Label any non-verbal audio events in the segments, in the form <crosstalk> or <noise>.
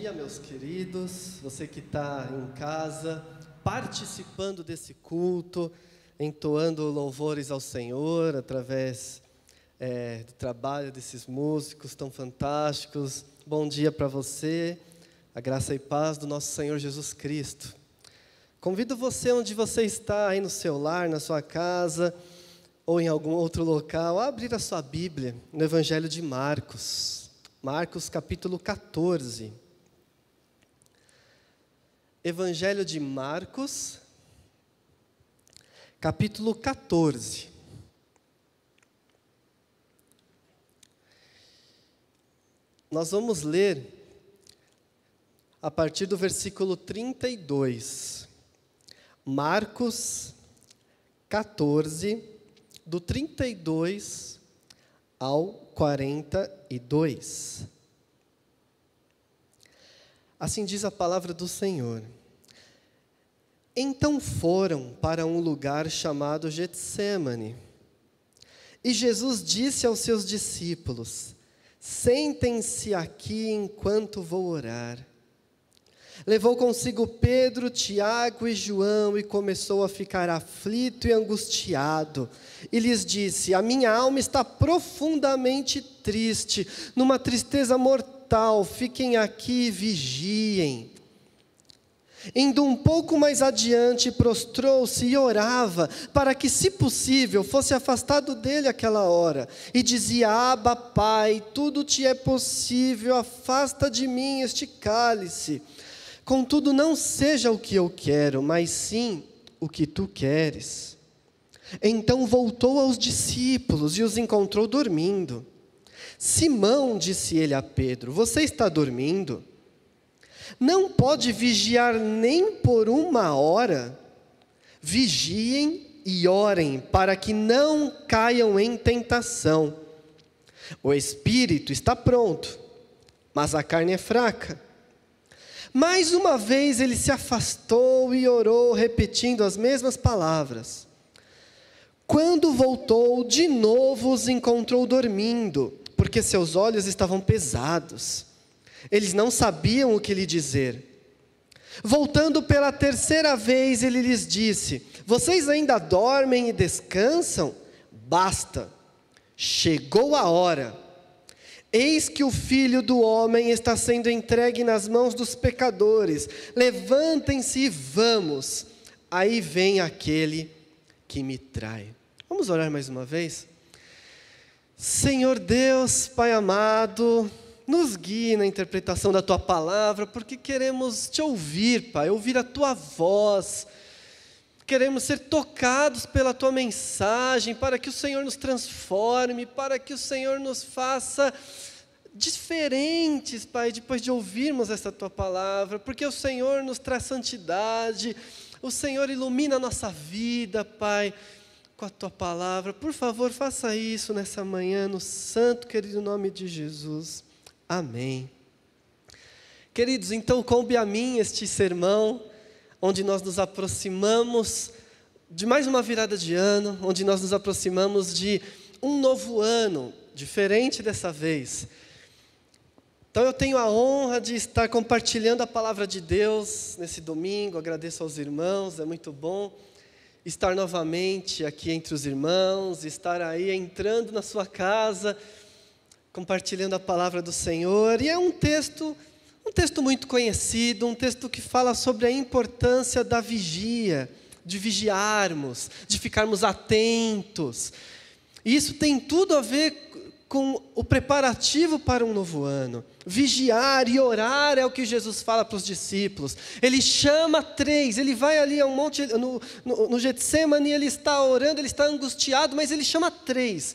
dia, meus queridos, você que está em casa, participando desse culto, entoando louvores ao Senhor através é, do trabalho desses músicos tão fantásticos. Bom dia para você, a graça e paz do nosso Senhor Jesus Cristo. Convido você, onde você está, aí no seu lar, na sua casa, ou em algum outro local, a abrir a sua Bíblia no Evangelho de Marcos. Marcos capítulo 14. Evangelho de Marcos, capítulo 14. Nós vamos ler a partir do versículo 32. Marcos 14, do 32 ao 42. Assim diz a palavra do Senhor. Então foram para um lugar chamado Getsemane. E Jesus disse aos seus discípulos: Sentem-se aqui enquanto vou orar. Levou consigo Pedro, Tiago e João e começou a ficar aflito e angustiado. E lhes disse: A minha alma está profundamente triste, numa tristeza mortal. Fiquem aqui e vigiem. Indo um pouco mais adiante, prostrou-se e orava, para que, se possível, fosse afastado dele aquela hora. E dizia: Abba, Pai, tudo te é possível, afasta de mim este cálice. Contudo, não seja o que eu quero, mas sim o que tu queres. Então voltou aos discípulos e os encontrou dormindo. Simão, disse ele a Pedro, você está dormindo? Não pode vigiar nem por uma hora? Vigiem e orem para que não caiam em tentação. O espírito está pronto, mas a carne é fraca. Mais uma vez ele se afastou e orou, repetindo as mesmas palavras. Quando voltou, de novo os encontrou dormindo, porque seus olhos estavam pesados. Eles não sabiam o que lhe dizer. Voltando pela terceira vez, ele lhes disse: Vocês ainda dormem e descansam? Basta, chegou a hora Eis que o filho do homem está sendo entregue nas mãos dos pecadores. Levantem-se e vamos. Aí vem aquele que me trai. Vamos orar mais uma vez? Senhor Deus, Pai amado, nos guie na interpretação da tua palavra, porque queremos te ouvir, Pai, ouvir a tua voz. Queremos ser tocados pela tua mensagem, para que o Senhor nos transforme, para que o Senhor nos faça diferentes, Pai, depois de ouvirmos essa tua palavra, porque o Senhor nos traz santidade, o Senhor ilumina a nossa vida, Pai, com a tua palavra. Por favor, faça isso nessa manhã, no santo, querido nome de Jesus. Amém. Queridos, então coube a mim este sermão, onde nós nos aproximamos de mais uma virada de ano, onde nós nos aproximamos de um novo ano, diferente dessa vez. Então eu tenho a honra de estar compartilhando a palavra de Deus nesse domingo. Agradeço aos irmãos, é muito bom estar novamente aqui entre os irmãos, estar aí entrando na sua casa, compartilhando a palavra do Senhor. E é um texto, um texto muito conhecido, um texto que fala sobre a importância da vigia, de vigiarmos, de ficarmos atentos. E isso tem tudo a ver com o preparativo para um novo ano. Vigiar e orar é o que Jesus fala para os discípulos. Ele chama três, ele vai ali a um monte, no, no, no Getsemane, ele está orando, ele está angustiado, mas ele chama três.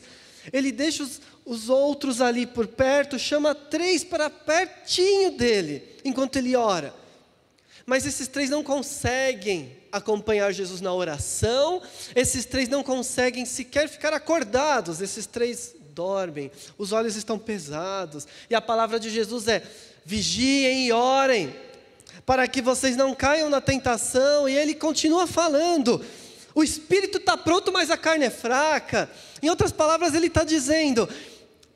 Ele deixa os, os outros ali por perto, chama três para pertinho dele, enquanto ele ora. Mas esses três não conseguem acompanhar Jesus na oração, esses três não conseguem sequer ficar acordados, esses três dormem, os olhos estão pesados. E a palavra de Jesus é: vigiem e orem, para que vocês não caiam na tentação. E ele continua falando: o espírito está pronto, mas a carne é fraca. Em outras palavras, ele está dizendo: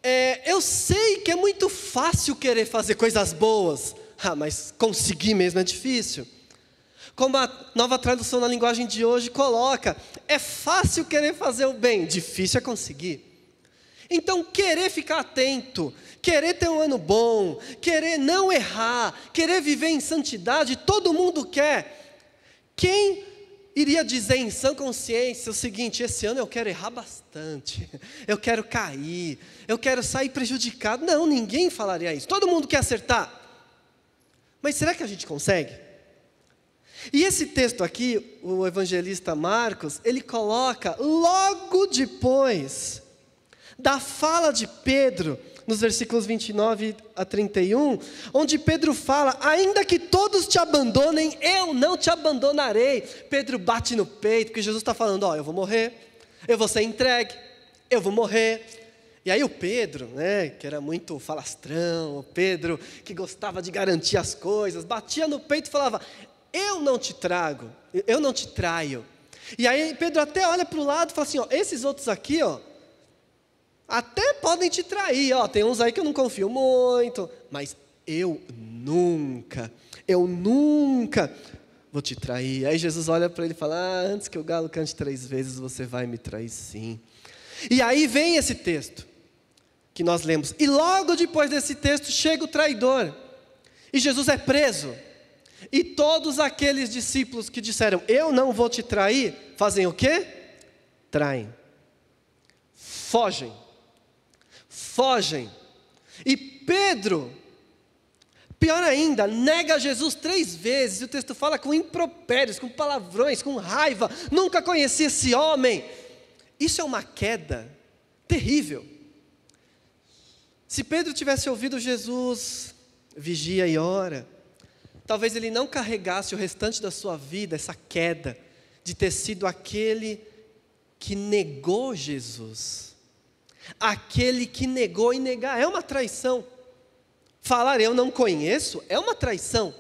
é, eu sei que é muito fácil querer fazer coisas boas. Ah, mas conseguir mesmo é difícil. Como a nova tradução na linguagem de hoje coloca, é fácil querer fazer o bem, difícil é conseguir. Então, querer ficar atento, querer ter um ano bom, querer não errar, querer viver em santidade, todo mundo quer. Quem iria dizer em sã consciência o seguinte: esse ano eu quero errar bastante, eu quero cair, eu quero sair prejudicado? Não, ninguém falaria isso. Todo mundo quer acertar. Mas será que a gente consegue? E esse texto aqui, o evangelista Marcos, ele coloca logo depois da fala de Pedro, nos versículos 29 a 31, onde Pedro fala: Ainda que todos te abandonem, eu não te abandonarei. Pedro bate no peito, porque Jesus está falando: Ó, eu vou morrer, eu vou ser entregue, eu vou morrer. E aí o Pedro, né, que era muito falastrão, o Pedro que gostava de garantir as coisas, batia no peito e falava: Eu não te trago, eu não te traio. E aí Pedro até olha para o lado e fala assim: ó, esses outros aqui, ó, até podem te trair, ó, tem uns aí que eu não confio muito, mas eu nunca, eu nunca vou te trair. Aí Jesus olha para ele e fala: ah, antes que o galo cante três vezes, você vai me trair sim. E aí vem esse texto que nós lemos. E logo depois desse texto chega o traidor. E Jesus é preso. E todos aqueles discípulos que disseram: Eu não vou te trair, fazem o quê? Traem. Fogem fogem. E Pedro, pior ainda, nega Jesus três vezes. E o texto fala com impropérios, com palavrões, com raiva. Nunca conheci esse homem. Isso é uma queda terrível. Se Pedro tivesse ouvido Jesus, vigia e ora, talvez ele não carregasse o restante da sua vida essa queda de ter sido aquele que negou Jesus Aquele que negou e negar é uma traição. Falar eu não conheço é uma traição.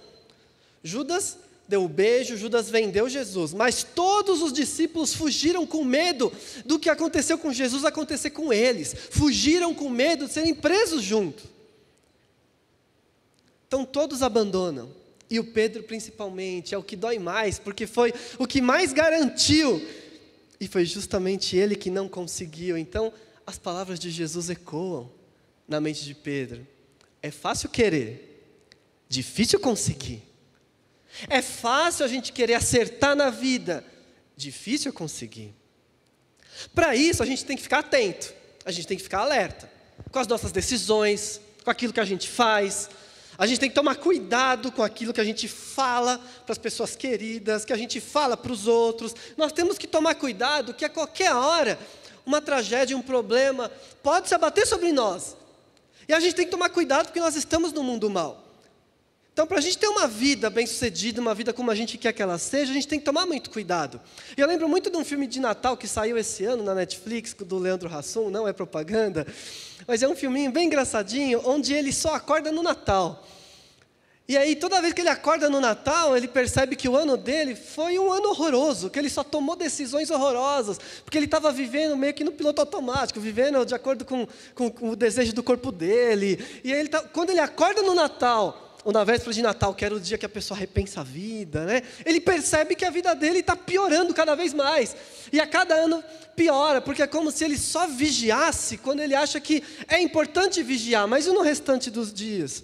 Judas deu o beijo, Judas vendeu Jesus, mas todos os discípulos fugiram com medo do que aconteceu com Jesus acontecer com eles. Fugiram com medo de serem presos juntos. Então todos abandonam. E o Pedro, principalmente, é o que dói mais, porque foi o que mais garantiu. E foi justamente ele que não conseguiu. Então, as palavras de Jesus ecoam na mente de Pedro. É fácil querer, difícil conseguir. É fácil a gente querer acertar na vida, difícil conseguir. Para isso, a gente tem que ficar atento, a gente tem que ficar alerta com as nossas decisões, com aquilo que a gente faz. A gente tem que tomar cuidado com aquilo que a gente fala para as pessoas queridas, que a gente fala para os outros. Nós temos que tomar cuidado que a qualquer hora uma tragédia, um problema, pode se abater sobre nós. E a gente tem que tomar cuidado porque nós estamos no mundo mal. Então, para a gente ter uma vida bem-sucedida, uma vida como a gente quer que ela seja, a gente tem que tomar muito cuidado. E eu lembro muito de um filme de Natal que saiu esse ano na Netflix, do Leandro Hassum, não é propaganda, mas é um filminho bem engraçadinho, onde ele só acorda no Natal. E aí, toda vez que ele acorda no Natal, ele percebe que o ano dele foi um ano horroroso, que ele só tomou decisões horrorosas, porque ele estava vivendo meio que no piloto automático, vivendo de acordo com, com, com o desejo do corpo dele. E ele tá, quando ele acorda no Natal, ou na véspera de Natal, que era o dia que a pessoa repensa a vida, né? ele percebe que a vida dele está piorando cada vez mais. E a cada ano piora, porque é como se ele só vigiasse quando ele acha que é importante vigiar, mas e no restante dos dias?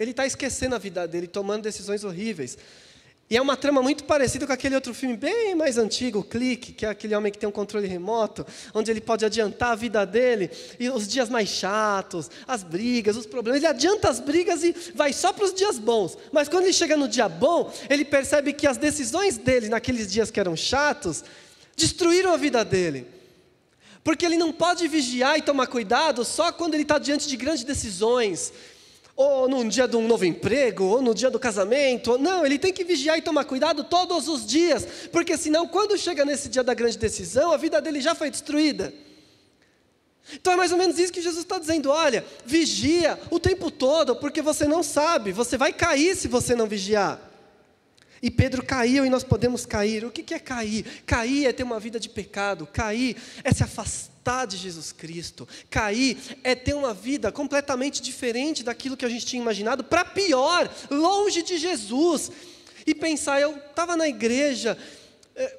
Ele está esquecendo a vida dele, tomando decisões horríveis. E é uma trama muito parecida com aquele outro filme bem mais antigo, Clique, que é aquele homem que tem um controle remoto, onde ele pode adiantar a vida dele, e os dias mais chatos, as brigas, os problemas. Ele adianta as brigas e vai só para os dias bons. Mas quando ele chega no dia bom, ele percebe que as decisões dele naqueles dias que eram chatos destruíram a vida dele. Porque ele não pode vigiar e tomar cuidado só quando ele está diante de grandes decisões, ou num dia de um novo emprego, ou no dia do casamento. Não, ele tem que vigiar e tomar cuidado todos os dias, porque senão, quando chega nesse dia da grande decisão, a vida dele já foi destruída. Então é mais ou menos isso que Jesus está dizendo: olha, vigia o tempo todo, porque você não sabe, você vai cair se você não vigiar. E Pedro caiu e nós podemos cair. O que é cair? Cair é ter uma vida de pecado. Cair é se afastar de Jesus Cristo. Cair é ter uma vida completamente diferente daquilo que a gente tinha imaginado, para pior, longe de Jesus. E pensar, eu estava na igreja,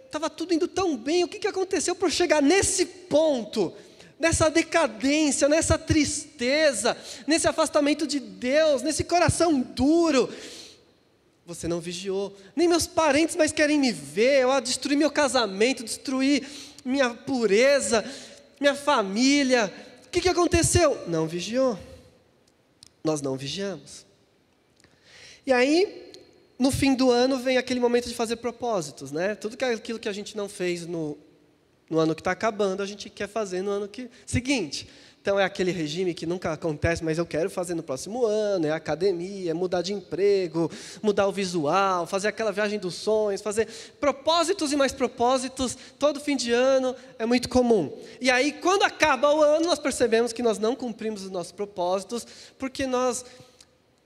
estava eh, tudo indo tão bem, o que aconteceu para chegar nesse ponto? nessa decadência, nessa tristeza, nesse afastamento de Deus, nesse coração duro. Você não vigiou. Nem meus parentes mais querem me ver. Eu destruí meu casamento, destruí minha pureza, minha família. O que, que aconteceu? Não vigiou. Nós não vigiamos. E aí, no fim do ano, vem aquele momento de fazer propósitos, né? Tudo aquilo que a gente não fez no, no ano que está acabando, a gente quer fazer no ano que, seguinte. Então é aquele regime que nunca acontece, mas eu quero fazer no próximo ano, é academia, é mudar de emprego, mudar o visual, fazer aquela viagem dos sonhos, fazer propósitos e mais propósitos, todo fim de ano é muito comum. E aí, quando acaba o ano, nós percebemos que nós não cumprimos os nossos propósitos, porque nós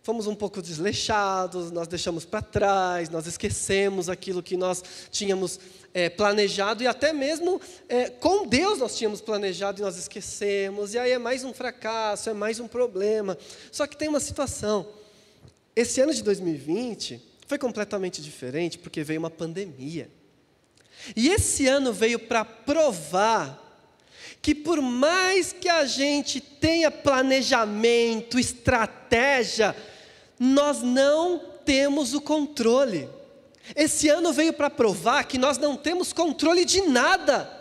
fomos um pouco desleixados, nós deixamos para trás, nós esquecemos aquilo que nós tínhamos é, planejado e até mesmo é, com Deus nós tínhamos planejado e nós esquecemos, e aí é mais um fracasso, é mais um problema. Só que tem uma situação. Esse ano de 2020 foi completamente diferente porque veio uma pandemia. E esse ano veio para provar que por mais que a gente tenha planejamento, estratégia, nós não temos o controle. Esse ano veio para provar que nós não temos controle de nada.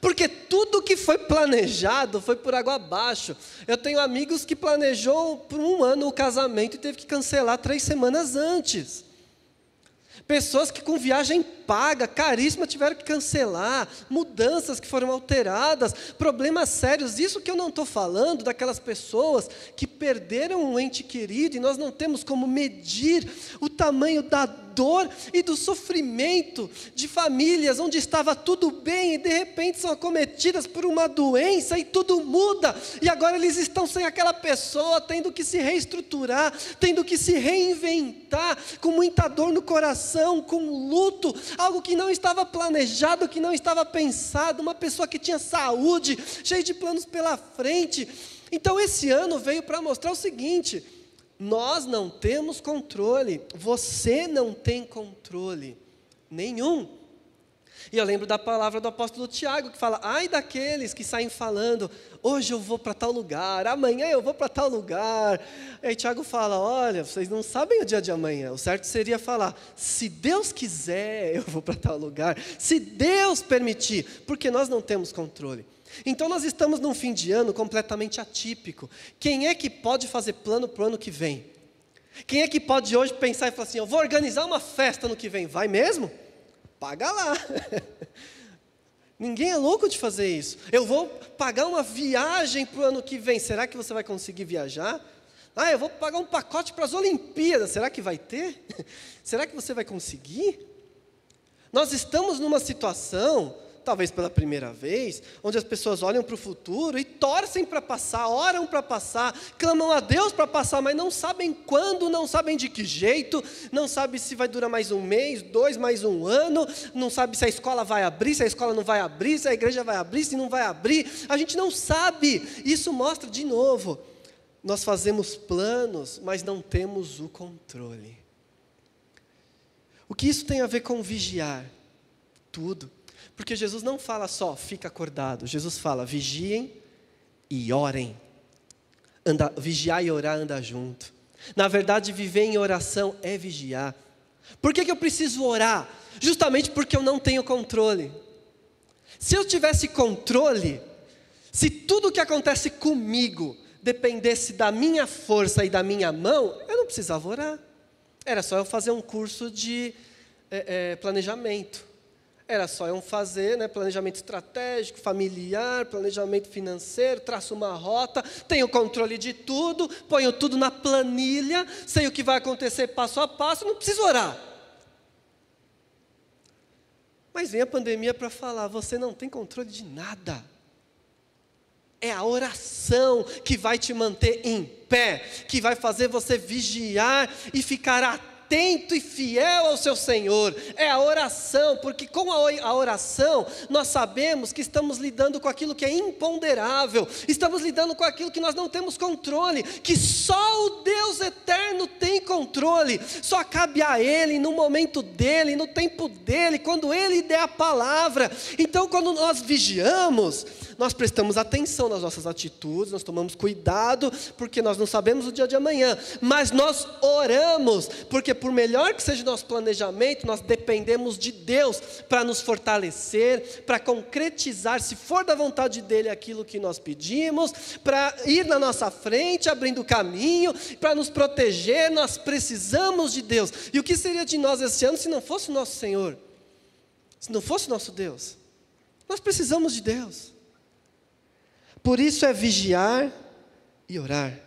Porque tudo que foi planejado foi por água abaixo. Eu tenho amigos que planejou por um ano o casamento e teve que cancelar três semanas antes. Pessoas que com viagem paga, caríssima, tiveram que cancelar, mudanças que foram alteradas, problemas sérios. Isso que eu não estou falando daquelas pessoas que perderam um ente querido e nós não temos como medir o tamanho da dor e do sofrimento de famílias onde estava tudo bem e de repente são acometidas por uma doença e tudo muda, e agora eles estão sem aquela pessoa, tendo que se reestruturar, tendo que se reinventar, com muita dor no coração, com luto, algo que não estava planejado, que não estava pensado, uma pessoa que tinha saúde, cheia de planos pela frente. Então esse ano veio para mostrar o seguinte: nós não temos controle, você não tem controle nenhum. E eu lembro da palavra do apóstolo Tiago, que fala: ai daqueles que saem falando, hoje eu vou para tal lugar, amanhã eu vou para tal lugar. E aí Tiago fala: olha, vocês não sabem o dia de amanhã. O certo seria falar: se Deus quiser, eu vou para tal lugar, se Deus permitir, porque nós não temos controle. Então nós estamos num fim de ano completamente atípico. Quem é que pode fazer plano para o ano que vem? Quem é que pode hoje pensar e falar assim: eu vou organizar uma festa no que vem? Vai mesmo? Paga lá. <laughs> Ninguém é louco de fazer isso. Eu vou pagar uma viagem para o ano que vem. Será que você vai conseguir viajar? Ah, eu vou pagar um pacote para as Olimpíadas. Será que vai ter? <laughs> Será que você vai conseguir? Nós estamos numa situação talvez pela primeira vez, onde as pessoas olham para o futuro e torcem para passar, oram para passar, clamam a Deus para passar, mas não sabem quando, não sabem de que jeito, não sabem se vai durar mais um mês, dois, mais um ano, não sabe se a escola vai abrir, se a escola não vai abrir, se a igreja vai abrir, se não vai abrir, a gente não sabe. Isso mostra de novo, nós fazemos planos, mas não temos o controle. O que isso tem a ver com vigiar? Tudo. Porque Jesus não fala só, fica acordado. Jesus fala, vigiem e orem. Anda, vigiar e orar anda junto. Na verdade, viver em oração é vigiar. Por que, que eu preciso orar? Justamente porque eu não tenho controle. Se eu tivesse controle, se tudo o que acontece comigo dependesse da minha força e da minha mão, eu não precisava orar. Era só eu fazer um curso de é, é, planejamento. Era só eu fazer né, planejamento estratégico, familiar, planejamento financeiro, traço uma rota, tenho controle de tudo, ponho tudo na planilha, sei o que vai acontecer passo a passo, não preciso orar. Mas vem a pandemia para falar: você não tem controle de nada. É a oração que vai te manter em pé, que vai fazer você vigiar e ficar atento atento e fiel ao seu Senhor. É a oração, porque com a oração nós sabemos que estamos lidando com aquilo que é imponderável, estamos lidando com aquilo que nós não temos controle, que só o Deus eterno tem controle, só cabe a Ele no momento dele, no tempo dele, quando Ele der a palavra. Então, quando nós vigiamos, nós prestamos atenção nas nossas atitudes, nós tomamos cuidado, porque nós não sabemos o dia de amanhã, mas nós oramos, porque por melhor que seja o nosso planejamento, nós dependemos de Deus para nos fortalecer, para concretizar, se for da vontade dEle, aquilo que nós pedimos, para ir na nossa frente, abrindo caminho, para nos proteger, nós precisamos de Deus. E o que seria de nós esse ano se não fosse o nosso Senhor? Se não fosse o nosso Deus? Nós precisamos de Deus. Por isso é vigiar e orar.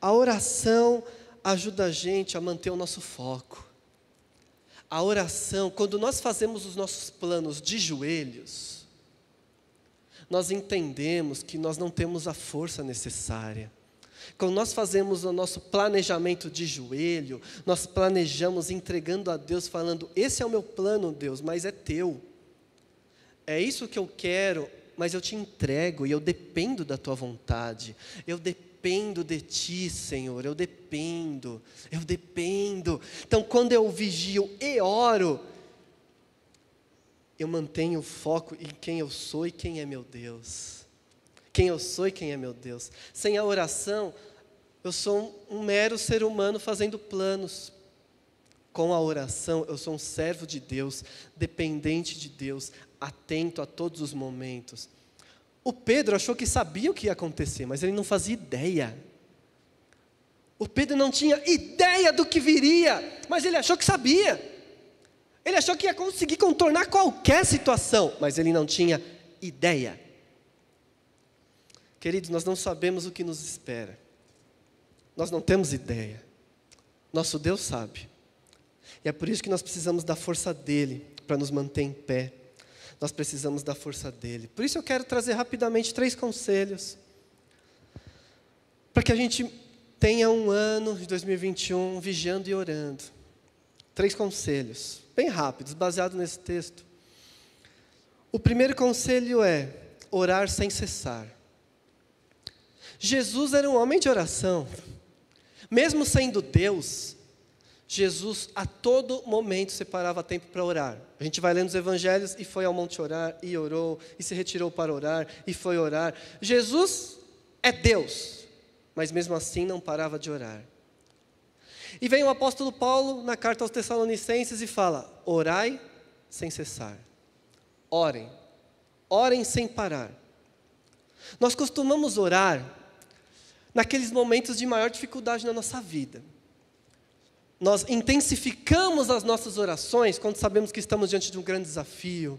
A oração ajuda a gente a manter o nosso foco. A oração, quando nós fazemos os nossos planos de joelhos, nós entendemos que nós não temos a força necessária. Quando nós fazemos o nosso planejamento de joelho, nós planejamos entregando a Deus, falando: Esse é o meu plano, Deus, mas é teu. É isso que eu quero, mas eu te entrego e eu dependo da tua vontade. Eu dependo de ti, Senhor. Eu dependo. Eu dependo. Então, quando eu vigio e oro, eu mantenho o foco em quem eu sou e quem é meu Deus. Quem eu sou e quem é meu Deus. Sem a oração, eu sou um, mero ser humano fazendo planos. Com a oração, eu sou um servo de Deus, dependente de Deus, atento a todos os momentos. O Pedro achou que sabia o que ia acontecer, mas ele não fazia ideia. O Pedro não tinha ideia do que viria, mas ele achou que sabia. Ele achou que ia conseguir contornar qualquer situação, mas ele não tinha ideia. Queridos, nós não sabemos o que nos espera. Nós não temos ideia. Nosso Deus sabe. E é por isso que nós precisamos da força dele para nos manter em pé nós precisamos da força dele. Por isso eu quero trazer rapidamente três conselhos. Para que a gente tenha um ano de 2021 vigiando e orando. Três conselhos, bem rápidos, baseado nesse texto. O primeiro conselho é orar sem cessar. Jesus era um homem de oração. Mesmo sendo Deus, Jesus a todo momento separava tempo para orar. A gente vai lendo os evangelhos e foi ao monte orar, e orou, e se retirou para orar, e foi orar. Jesus é Deus, mas mesmo assim não parava de orar. E vem o apóstolo Paulo na carta aos Tessalonicenses e fala: orai sem cessar. Orem. Orem sem parar. Nós costumamos orar naqueles momentos de maior dificuldade na nossa vida nós intensificamos as nossas orações quando sabemos que estamos diante de um grande desafio.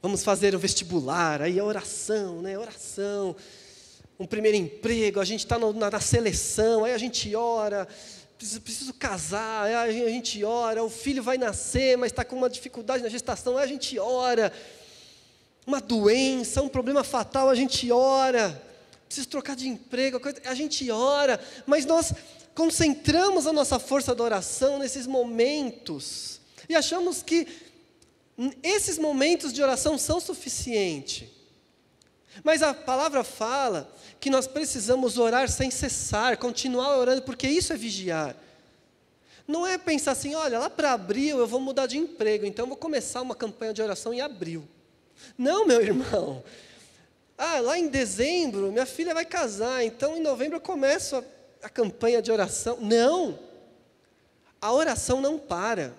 Vamos fazer o vestibular, aí a oração, né? Oração. Um primeiro emprego, a gente está na, na, seleção, aí a gente ora. Preciso, preciso casar, a gente ora. O filho vai nascer, mas está com uma dificuldade na gestação, a gente ora. Uma doença, um problema fatal, a gente ora. Preciso trocar de emprego, a gente ora. Mas nós concentramos a nossa força da oração nesses momentos e achamos que esses momentos de oração são suficientes. Mas a palavra fala que nós precisamos orar sem cessar, continuar orando, porque isso é vigiar. Não é pensar assim, olha, lá para abril eu vou mudar de emprego, então vou começar uma campanha de oração em abril. Não, meu irmão. Ah, lá em dezembro minha filha vai casar, então em novembro eu começo a a campanha de oração. Não! A oração não para.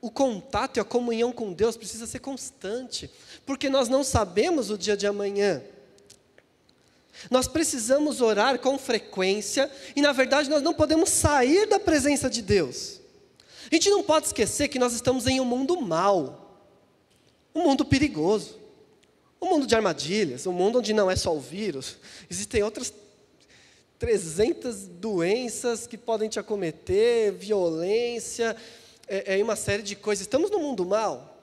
O contato e a comunhão com Deus precisa ser constante, porque nós não sabemos o dia de amanhã. Nós precisamos orar com frequência e, na verdade, nós não podemos sair da presença de Deus. A gente não pode esquecer que nós estamos em um mundo mau, um mundo perigoso, um mundo de armadilhas, um mundo onde não é só o vírus, existem outras 300 doenças que podem te acometer, violência, é, é uma série de coisas. Estamos no mundo mal.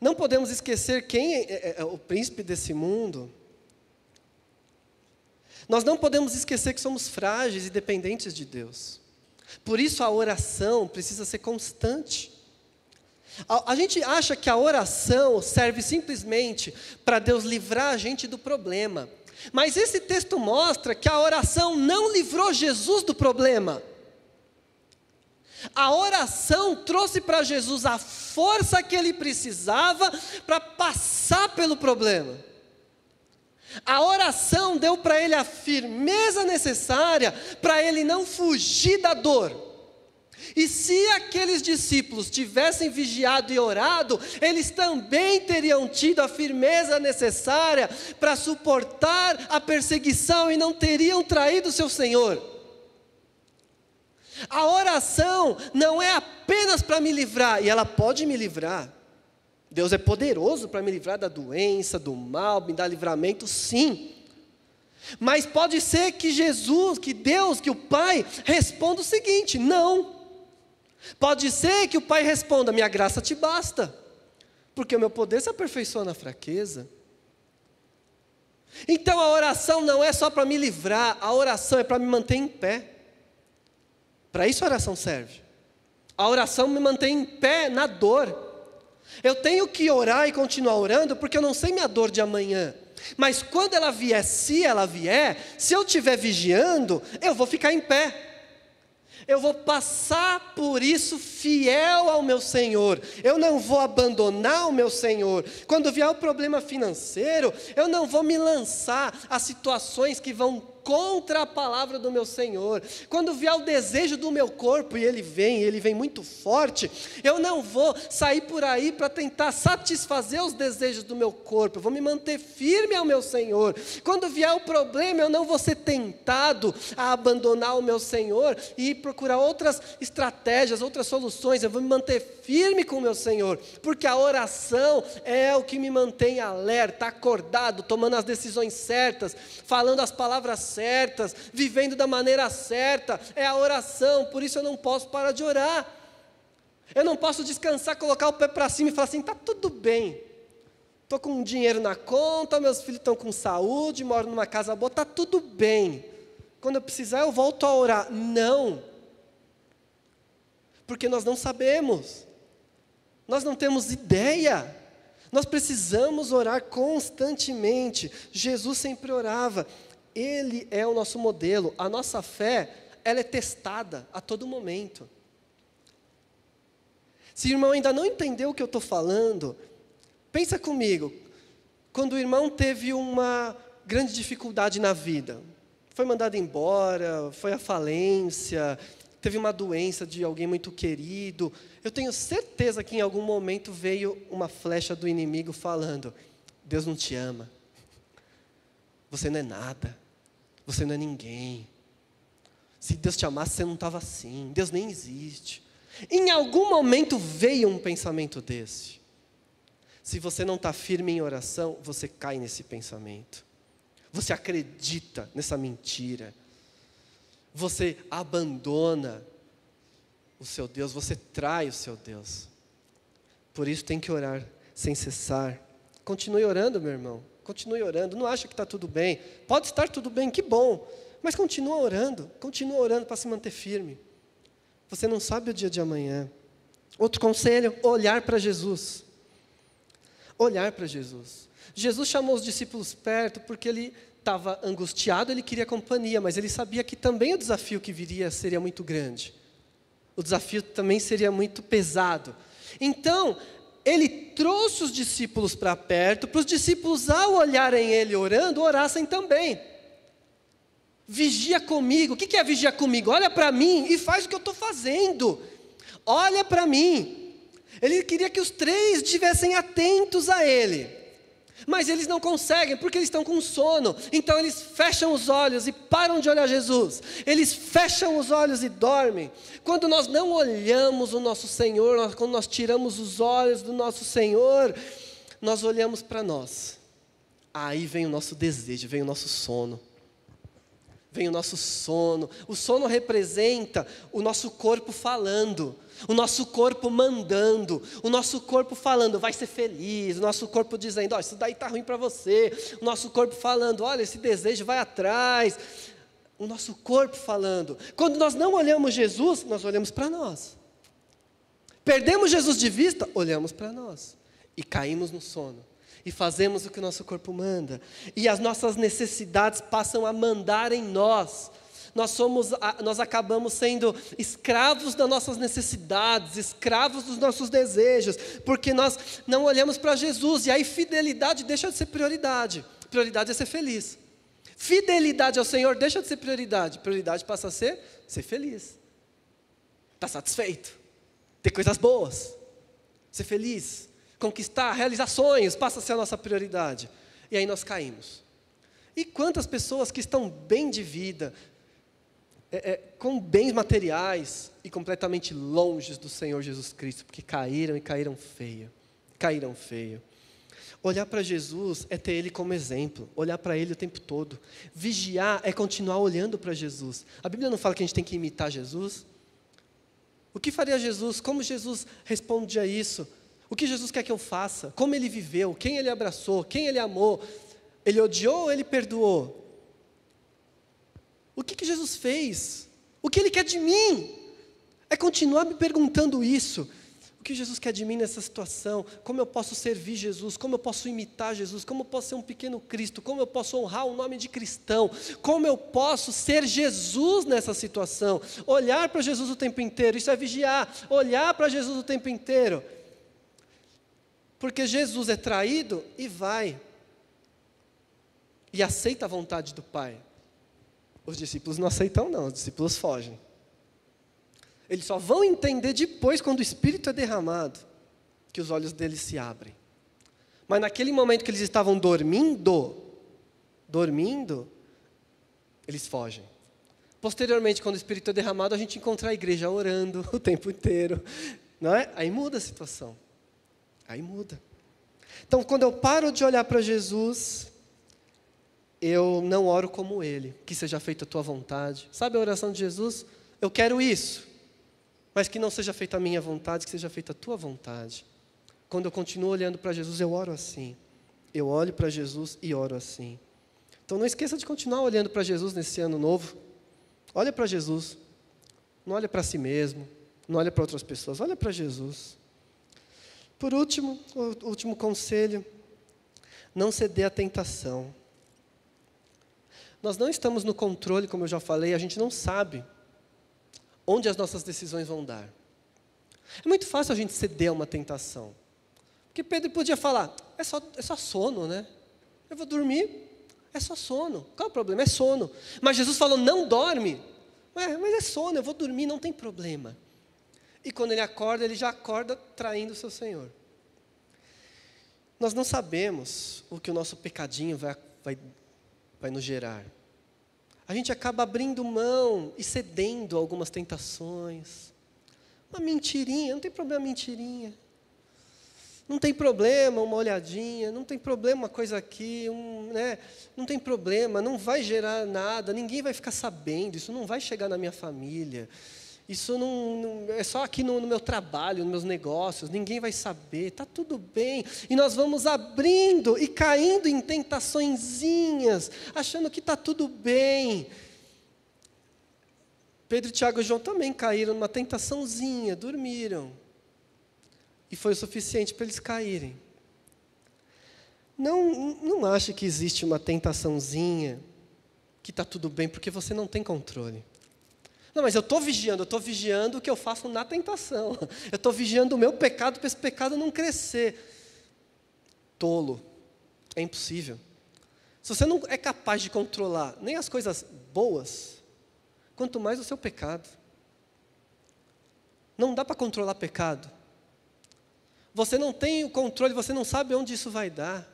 Não podemos esquecer quem é, é, é o príncipe desse mundo. Nós não podemos esquecer que somos frágeis e dependentes de Deus. Por isso a oração precisa ser constante. A, a gente acha que a oração serve simplesmente para Deus livrar a gente do problema. Mas esse texto mostra que a oração não livrou Jesus do problema. A oração trouxe para Jesus a força que ele precisava para passar pelo problema. A oração deu para ele a firmeza necessária para ele não fugir da dor. E se aqueles discípulos tivessem vigiado e orado, eles também teriam tido a firmeza necessária para suportar a perseguição e não teriam traído seu Senhor. A oração não é apenas para me livrar, e ela pode me livrar. Deus é poderoso para me livrar da doença, do mal, me dar livramento, sim. Mas pode ser que Jesus, que Deus, que o Pai responda o seguinte: não. Pode ser que o Pai responda: minha graça te basta, porque o meu poder se aperfeiçoa na fraqueza. Então a oração não é só para me livrar, a oração é para me manter em pé. Para isso a oração serve. A oração me mantém em pé na dor. Eu tenho que orar e continuar orando, porque eu não sei minha dor de amanhã. Mas quando ela vier, se ela vier, se eu estiver vigiando, eu vou ficar em pé eu vou passar por isso fiel ao meu Senhor, eu não vou abandonar o meu Senhor. Quando vier o problema financeiro, eu não vou me lançar a situações que vão contra a palavra do meu Senhor. Quando vier o desejo do meu corpo, e ele vem, ele vem muito forte, eu não vou sair por aí para tentar satisfazer os desejos do meu corpo, eu vou me manter firme ao meu Senhor. Quando vier o problema, eu não vou ser tentado a abandonar o meu Senhor e procurar outras estratégias, outras soluções, eu vou me manter firme com o meu Senhor, porque a oração é o que me mantém alerta, acordado, tomando as decisões certas, falando as palavras certas, vivendo da maneira certa, é a oração, por isso eu não posso parar de orar. Eu não posso descansar, colocar o pé para cima e falar assim: está tudo bem, estou com dinheiro na conta, meus filhos estão com saúde, moro numa casa boa, está tudo bem. Quando eu precisar, eu volto a orar. Não, porque nós não sabemos, nós não temos ideia. Nós precisamos orar constantemente. Jesus sempre orava. Ele é o nosso modelo. A nossa fé, ela é testada a todo momento. Se o irmão ainda não entendeu o que eu estou falando, pensa comigo. Quando o irmão teve uma grande dificuldade na vida, foi mandado embora, foi à falência, teve uma doença de alguém muito querido, eu tenho certeza que em algum momento veio uma flecha do inimigo falando: Deus não te ama, você não é nada. Você não é ninguém. Se Deus te amasse, você não estava assim. Deus nem existe. Em algum momento veio um pensamento desse. Se você não está firme em oração, você cai nesse pensamento. Você acredita nessa mentira. Você abandona o seu Deus, você trai o seu Deus. Por isso tem que orar sem cessar. Continue orando, meu irmão. Continue orando. Não acha que está tudo bem. Pode estar tudo bem, que bom. Mas continua orando. Continua orando para se manter firme. Você não sabe o dia de amanhã. Outro conselho: olhar para Jesus. Olhar para Jesus. Jesus chamou os discípulos perto porque ele estava angustiado, ele queria companhia, mas ele sabia que também o desafio que viria seria muito grande. O desafio também seria muito pesado. Então, ele trouxe os discípulos para perto, para os discípulos, ao olharem ele orando, orassem também. Vigia comigo. O que é vigiar comigo? Olha para mim e faz o que eu estou fazendo. Olha para mim. Ele queria que os três estivessem atentos a ele. Mas eles não conseguem porque eles estão com sono. Então eles fecham os olhos e param de olhar Jesus. Eles fecham os olhos e dormem. Quando nós não olhamos o nosso Senhor, quando nós tiramos os olhos do nosso Senhor, nós olhamos para nós. Aí vem o nosso desejo, vem o nosso sono. Vem o nosso sono. O sono representa o nosso corpo falando o nosso corpo mandando, o nosso corpo falando, vai ser feliz, o nosso corpo dizendo, ó, oh, isso daí está ruim para você, o nosso corpo falando, olha, esse desejo vai atrás. o nosso corpo falando. Quando nós não olhamos Jesus, nós olhamos para nós. Perdemos Jesus de vista, olhamos para nós e caímos no sono. E fazemos o que o nosso corpo manda. E as nossas necessidades passam a mandar em nós. Nós, somos, nós acabamos sendo escravos das nossas necessidades, escravos dos nossos desejos, porque nós não olhamos para Jesus, e aí fidelidade deixa de ser prioridade. Prioridade é ser feliz. Fidelidade ao Senhor deixa de ser prioridade. Prioridade passa a ser ser feliz. Estar tá satisfeito. Ter coisas boas. Ser feliz. Conquistar, realizar sonhos, passa a ser a nossa prioridade. E aí nós caímos. E quantas pessoas que estão bem de vida, é, é, com bens materiais e completamente longe do Senhor Jesus Cristo, porque caíram e caíram feio. Caíram feio. Olhar para Jesus é ter Ele como exemplo, olhar para Ele o tempo todo. Vigiar é continuar olhando para Jesus. A Bíblia não fala que a gente tem que imitar Jesus? O que faria Jesus? Como Jesus responde a isso? O que Jesus quer que eu faça? Como ele viveu? Quem ele abraçou? Quem ele amou? Ele odiou ou ele perdoou? O que, que Jesus fez? O que ele quer de mim? É continuar me perguntando isso. O que Jesus quer de mim nessa situação? Como eu posso servir Jesus? Como eu posso imitar Jesus? Como eu posso ser um pequeno Cristo? Como eu posso honrar o nome de cristão? Como eu posso ser Jesus nessa situação? Olhar para Jesus o tempo inteiro, isso é vigiar. Olhar para Jesus o tempo inteiro. Porque Jesus é traído e vai. E aceita a vontade do Pai. Os discípulos não aceitam, não, os discípulos fogem. Eles só vão entender depois, quando o Espírito é derramado, que os olhos deles se abrem. Mas naquele momento que eles estavam dormindo, dormindo, eles fogem. Posteriormente, quando o Espírito é derramado, a gente encontra a igreja orando <laughs> o tempo inteiro. Não é? Aí muda a situação. Aí muda. Então, quando eu paro de olhar para Jesus, eu não oro como Ele, que seja feita a tua vontade. Sabe a oração de Jesus? Eu quero isso mas que não seja feita a minha vontade, que seja feita a tua vontade. Quando eu continuo olhando para Jesus, eu oro assim. Eu olho para Jesus e oro assim. Então não esqueça de continuar olhando para Jesus nesse ano novo. Olha para Jesus. Não olha para si mesmo. Não olha para outras pessoas. Olha para Jesus. Por último, o último conselho: não ceder à tentação. Nós não estamos no controle, como eu já falei, a gente não sabe onde as nossas decisões vão dar. É muito fácil a gente ceder a uma tentação. Porque Pedro podia falar, é só, é só sono, né? Eu vou dormir, é só sono. Qual é o problema? É sono. Mas Jesus falou, não dorme. Mas é sono, eu vou dormir, não tem problema. E quando ele acorda, ele já acorda traindo o seu Senhor. Nós não sabemos o que o nosso pecadinho vai, vai, vai nos gerar a gente acaba abrindo mão e cedendo a algumas tentações. Uma mentirinha, não tem problema mentirinha. Não tem problema uma olhadinha, não tem problema uma coisa aqui, um, né? não tem problema, não vai gerar nada, ninguém vai ficar sabendo, isso não vai chegar na minha família. Isso não, não é só aqui no, no, meu trabalho, nos meus negócios, ninguém vai saber, está tudo bem. E nós vamos abrindo e caindo em tentaçõezinhas, achando que está tudo bem. Pedro, Tiago e João também caíram numa tentaçãozinha, dormiram. E foi o suficiente para eles caírem. Não, não ache que existe uma tentaçãozinha que está tudo bem, porque você não tem controle. Não, mas eu estou vigiando, eu estou vigiando o que eu faço na tentação. <laughs> Eu estou vigiando o meu pecado para esse pecado não crescer. Tolo. É impossível. Se você não é capaz de controlar nem as coisas boas, quanto mais o seu pecado. Não dá para controlar pecado. Você não tem o controle, você não sabe onde isso vai dar.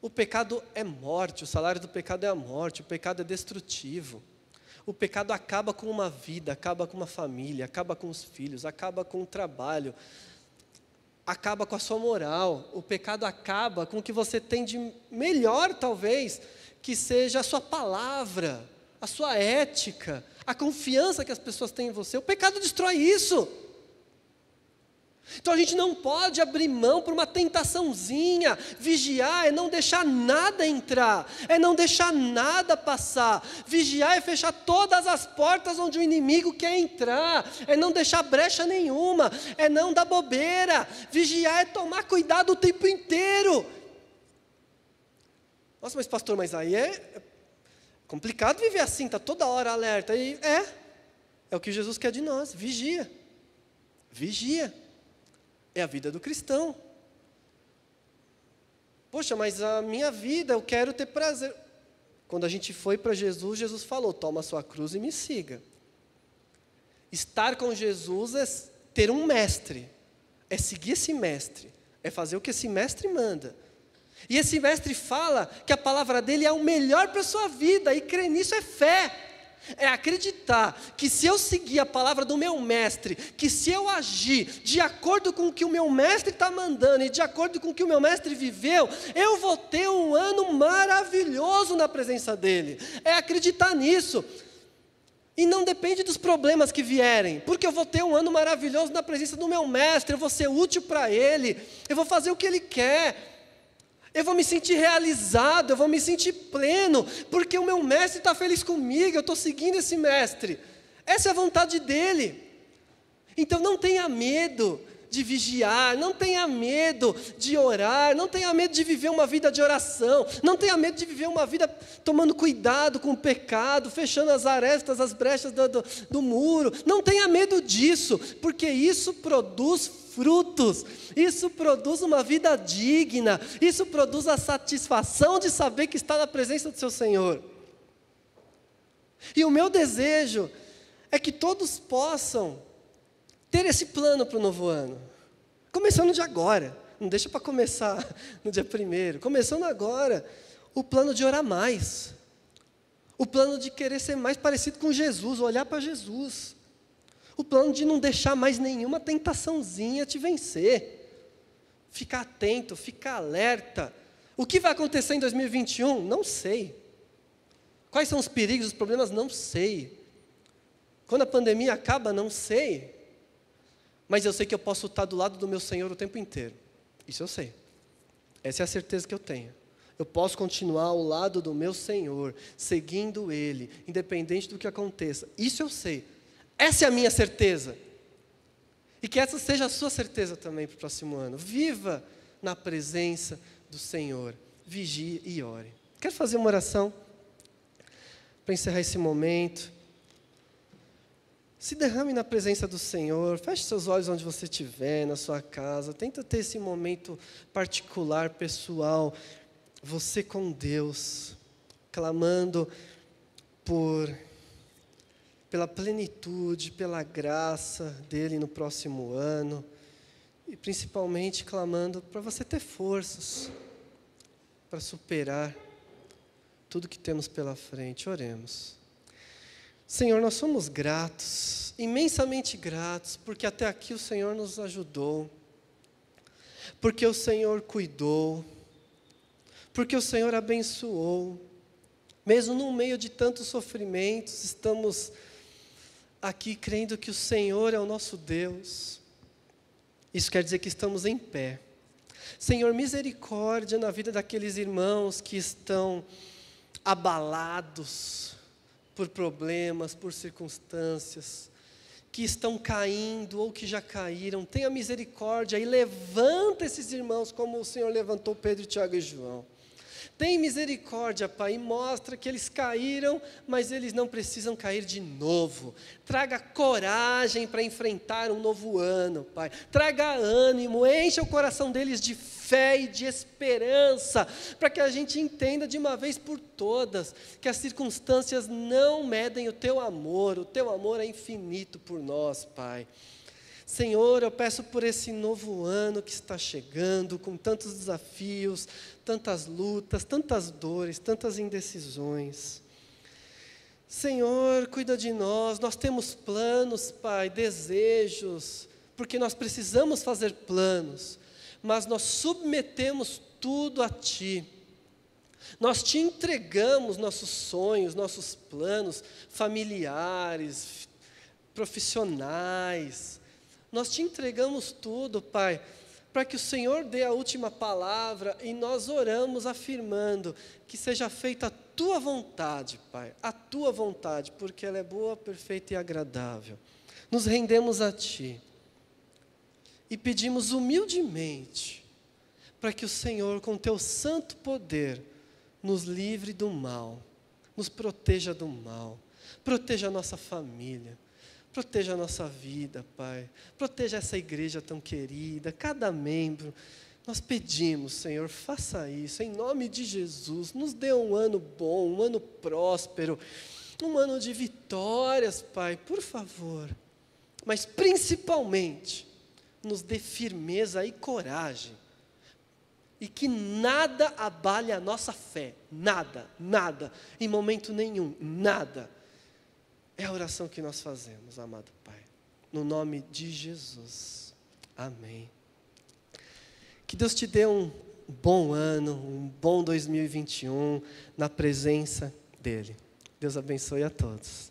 O pecado é morte, o salário do pecado é a morte, o pecado é destrutivo. O pecado acaba com uma vida, acaba com uma família, acaba com os filhos, acaba com o trabalho, acaba com a sua moral. O pecado acaba com o que você tem de melhor, talvez, que seja a sua palavra, a sua ética, a confiança que as pessoas têm em você. O pecado destrói isso. Então a gente não pode abrir mão por uma tentaçãozinha. Vigiar é não deixar nada entrar, é não deixar nada passar. Vigiar é fechar todas as portas onde o inimigo quer entrar, é não deixar brecha nenhuma, é não dar bobeira. Vigiar é tomar cuidado o tempo inteiro. Nossa, mas pastor, mas aí é complicado viver assim, está toda hora alerta. E é, é o que Jesus quer de nós, vigia. Vigia. É a vida do cristão. Poxa, mas a minha vida, eu quero ter prazer. Quando a gente foi para Jesus, Jesus falou: toma a sua cruz e me siga. Estar com Jesus é ter um mestre, é seguir esse mestre, é fazer o que esse mestre manda. E esse mestre fala que a palavra dele é o melhor para a sua vida, e crer nisso é fé é acreditar que se eu seguir a palavra do meu mestre, que se eu agir de acordo com o que o meu mestre está mandando e de acordo com o que o meu mestre viveu, eu vou ter um ano maravilhoso na presença dele. É acreditar nisso. E não depende dos problemas que vierem, porque eu vou ter um ano maravilhoso na presença do meu mestre, eu vou ser útil para ele, eu vou fazer o que ele quer. Eu vou me sentir realizado, eu vou me sentir pleno, porque o meu mestre está feliz comigo, eu estou seguindo esse mestre. Essa é a vontade dele. Então não tenha medo de vigiar, não tenha medo de orar, não tenha medo de viver uma vida de oração, não tenha medo de viver uma vida tomando cuidado com o pecado, fechando as arestas, as brechas do, do, do muro. Não tenha medo disso, porque isso produz frutos, isso produz uma vida digna, isso produz a satisfação de saber que está na presença do seu Senhor. E o meu desejo é que todos possam ter esse plano para o novo ano, começando de agora, não deixa para começar <laughs> no dia primeiro, começando agora, o plano de orar mais, o plano de querer ser mais parecido com Jesus, olhar para Jesus o plano de não deixar mais nenhuma tentaçãozinha te vencer. Ficar atento, ficar alerta. O que vai acontecer em 2021? Não sei. Quais são os perigos, os problemas? Não sei. Quando a pandemia acaba? Não sei. Mas eu sei que eu posso estar do lado do meu Senhor o tempo inteiro. Isso eu sei. Essa é a certeza que eu tenho. Eu posso continuar ao lado do meu Senhor, seguindo Ele, independente do que aconteça. Isso eu sei. Essa é a minha certeza. E que essa seja a sua certeza também para o próximo ano. Viva na presença do Senhor. Vigie e ore. Quero fazer uma oração para encerrar esse momento. Se derrame na presença do Senhor, feche seus olhos onde você estiver, na sua casa. Tenta ter esse momento particular, pessoal, você com Deus, clamando por pela plenitude, pela graça dele no próximo ano, e principalmente clamando para você ter forças para superar tudo que temos pela frente. Oremos. Senhor, nós somos gratos, imensamente gratos, porque até aqui o Senhor nos ajudou, porque o Senhor cuidou, porque o Senhor abençoou, mesmo no meio de tantos sofrimentos, estamos aqui crendo que o Senhor é o nosso Deus. Isso quer dizer que estamos em pé. Senhor, misericórdia na vida daqueles irmãos que estão abalados por problemas, por circunstâncias, que estão caindo ou que já caíram. Tenha misericórdia e levanta esses irmãos como o Senhor levantou Pedro, Tiago e João. Tem misericórdia, Pai, e mostra que eles caíram, mas eles não precisam cair de novo. Traga coragem para enfrentar um novo ano, Pai. Traga ânimo, encha o coração deles de fé e de esperança, para que a gente entenda de uma vez por todas que as circunstâncias não medem o teu amor, o teu amor é infinito por nós, Pai. Senhor, eu peço por esse novo ano que está chegando, com tantos desafios, tantas lutas, tantas dores, tantas indecisões. Senhor, cuida de nós, nós temos planos, Pai, desejos, porque nós precisamos fazer planos, mas nós submetemos tudo a Ti. Nós te entregamos nossos sonhos, nossos planos familiares, profissionais, Nós te entregamos tudo, Pai, para que o Senhor dê a última palavra e nós oramos afirmando que seja feita a tua vontade, Pai, a tua vontade, porque ela é boa, perfeita e agradável. Nos rendemos a Ti e pedimos humildemente para que o Senhor, com teu santo poder, nos livre do mal, nos proteja do mal, proteja a nossa família Proteja a nossa vida, Pai. Proteja essa igreja tão querida, cada membro. Nós pedimos, Senhor, faça isso, em nome de Jesus. Nos dê um ano bom, um ano próspero, um ano de vitórias, Pai, por favor. Mas principalmente, nos dê firmeza e coragem. E que nada abale a nossa fé, nada, nada, em momento nenhum, nada é a oração que nós fazemos, amado Pai. No nome de Jesus. Amém. Que Deus te dê um bom ano, um bom 2021 na presença dEle. Deus abençoe a todos.